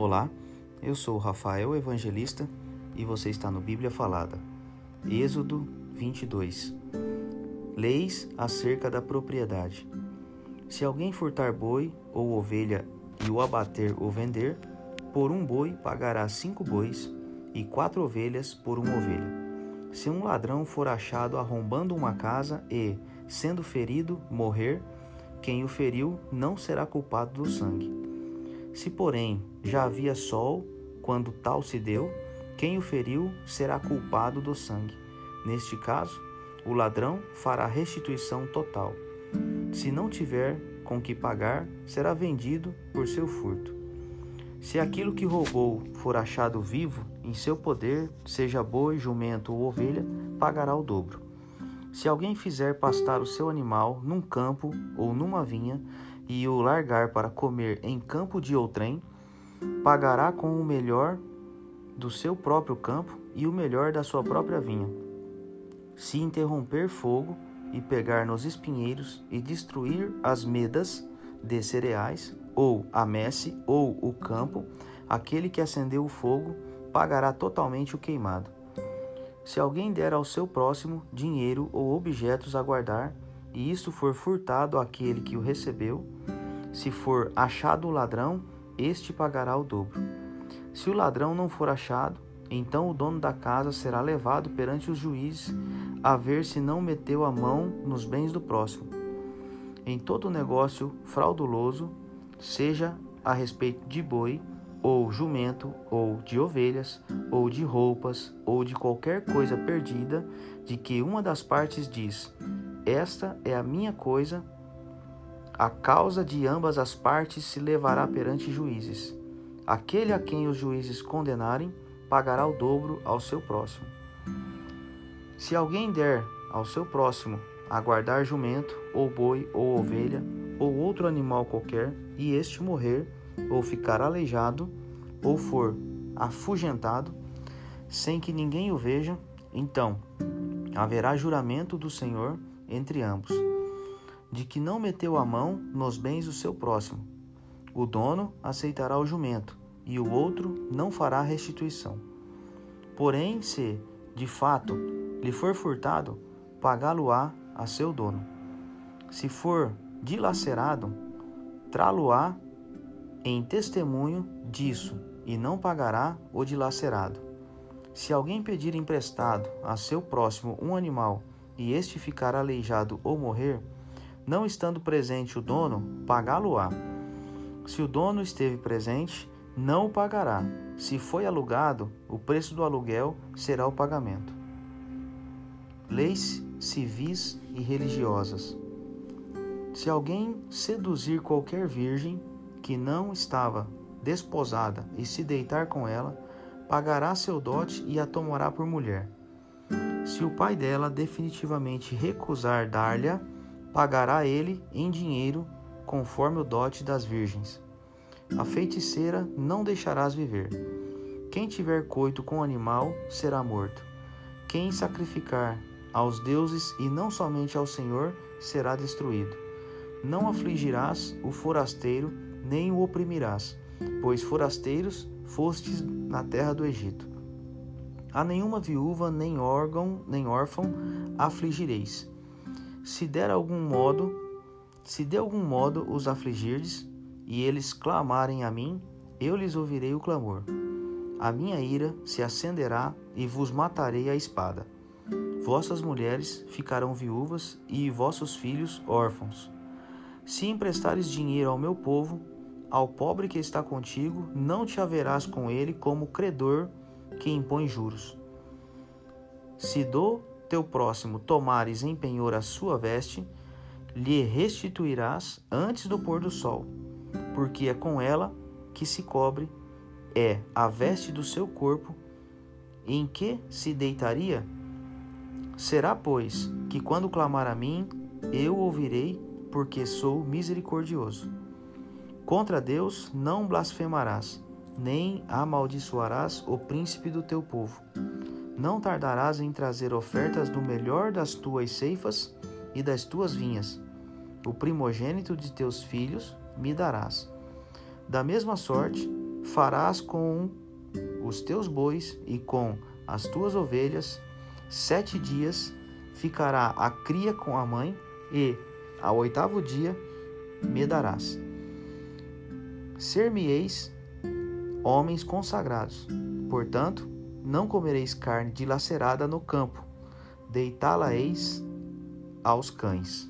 Olá, eu sou Rafael Evangelista e você está no Bíblia Falada. Êxodo 22 Leis acerca da propriedade. Se alguém furtar boi ou ovelha e o abater ou vender, por um boi pagará cinco bois e quatro ovelhas por uma ovelha. Se um ladrão for achado arrombando uma casa e, sendo ferido, morrer, quem o feriu não será culpado do sangue. Se, porém, já havia sol quando tal se deu, quem o feriu será culpado do sangue. Neste caso, o ladrão fará restituição total. Se não tiver com que pagar, será vendido por seu furto. Se aquilo que roubou for achado vivo, em seu poder, seja boi, jumento ou ovelha, pagará o dobro. Se alguém fizer pastar o seu animal num campo ou numa vinha e o largar para comer em campo de outrem, pagará com o melhor do seu próprio campo e o melhor da sua própria vinha. Se interromper fogo e pegar nos espinheiros e destruir as medas de cereais, ou a messe, ou o campo, aquele que acendeu o fogo pagará totalmente o queimado. Se alguém der ao seu próximo dinheiro ou objetos a guardar, e isso for furtado àquele que o recebeu, se for achado o ladrão, este pagará o dobro. Se o ladrão não for achado, então o dono da casa será levado perante os juízes a ver se não meteu a mão nos bens do próximo. Em todo negócio frauduloso, seja a respeito de boi, ou jumento, ou de ovelhas, ou de roupas, ou de qualquer coisa perdida, de que uma das partes diz: Esta é a minha coisa, a causa de ambas as partes se levará perante juízes. Aquele a quem os juízes condenarem pagará o dobro ao seu próximo. Se alguém der ao seu próximo a guardar jumento, ou boi, ou ovelha, ou outro animal qualquer, e este morrer, ou ficar aleijado, ou for afugentado, sem que ninguém o veja, então haverá juramento do Senhor entre ambos, de que não meteu a mão nos bens do seu próximo. O dono aceitará o jumento, e o outro não fará restituição. Porém, se, de fato, lhe for furtado, pagá-lo-á a seu dono. Se for dilacerado, trá-lo-á em testemunho disso e não pagará o dilacerado. Se alguém pedir emprestado a seu próximo um animal e este ficar aleijado ou morrer, não estando presente o dono, pagá-lo-á. Se o dono esteve presente, não o pagará. Se foi alugado, o preço do aluguel será o pagamento. Leis civis e religiosas. Se alguém seduzir qualquer virgem que não estava desposada e se deitar com ela, pagará seu dote e a tomará por mulher. Se o pai dela definitivamente recusar dar-lhe, pagará ele em dinheiro conforme o dote das virgens. A feiticeira não deixarás viver. Quem tiver coito com animal será morto. Quem sacrificar aos deuses e não somente ao Senhor será destruído. Não afligirás o forasteiro, nem o oprimirás, pois forasteiros fostes na terra do Egito. A nenhuma viúva, nem órgão, nem órfão afligireis. Se der algum modo, se de algum modo os afligirdes, e eles clamarem a mim, eu lhes ouvirei o clamor. A minha ira se acenderá e vos matarei a espada. Vossas mulheres ficarão viúvas e vossos filhos órfãos. Se emprestares dinheiro ao meu povo, ao pobre que está contigo, não te haverás com ele como credor que impõe juros. Se do teu próximo tomares em penhor a sua veste, lhe restituirás antes do pôr do sol, porque é com ela que se cobre, é a veste do seu corpo, em que se deitaria? Será, pois, que quando clamar a mim, eu ouvirei, porque sou misericordioso. Contra Deus não blasfemarás, nem amaldiçoarás o príncipe do teu povo. Não tardarás em trazer ofertas do melhor das tuas ceifas e das tuas vinhas. O primogênito de teus filhos me darás. Da mesma sorte, farás com os teus bois e com as tuas ovelhas sete dias ficará a cria com a mãe, e ao oitavo dia me darás. Ser-me-eis homens consagrados. Portanto, não comereis carne dilacerada no campo, deitá-la-eis aos cães.